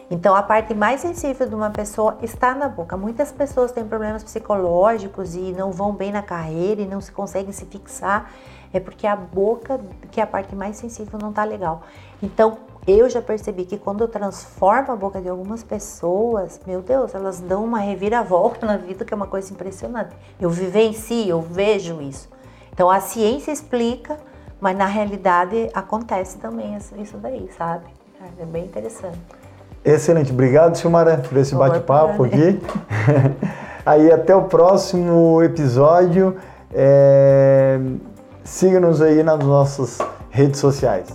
Então, a parte mais sensível de uma pessoa está na boca. Muitas pessoas têm problemas psicológicos e não vão bem na carreira e não se conseguem se fixar é porque a boca, que é a parte mais sensível, não tá legal. Então, eu já percebi que quando eu transformo a boca de algumas pessoas, meu Deus, elas dão uma reviravolta na vida que é uma coisa impressionante. Eu vivencio, eu vejo isso. Então, a ciência explica, mas na realidade acontece também isso daí, sabe? É bem interessante. Excelente, obrigado, Silmara, por esse bate-papo aqui. Aí até o próximo episódio. É... Siga-nos aí nas nossas redes sociais.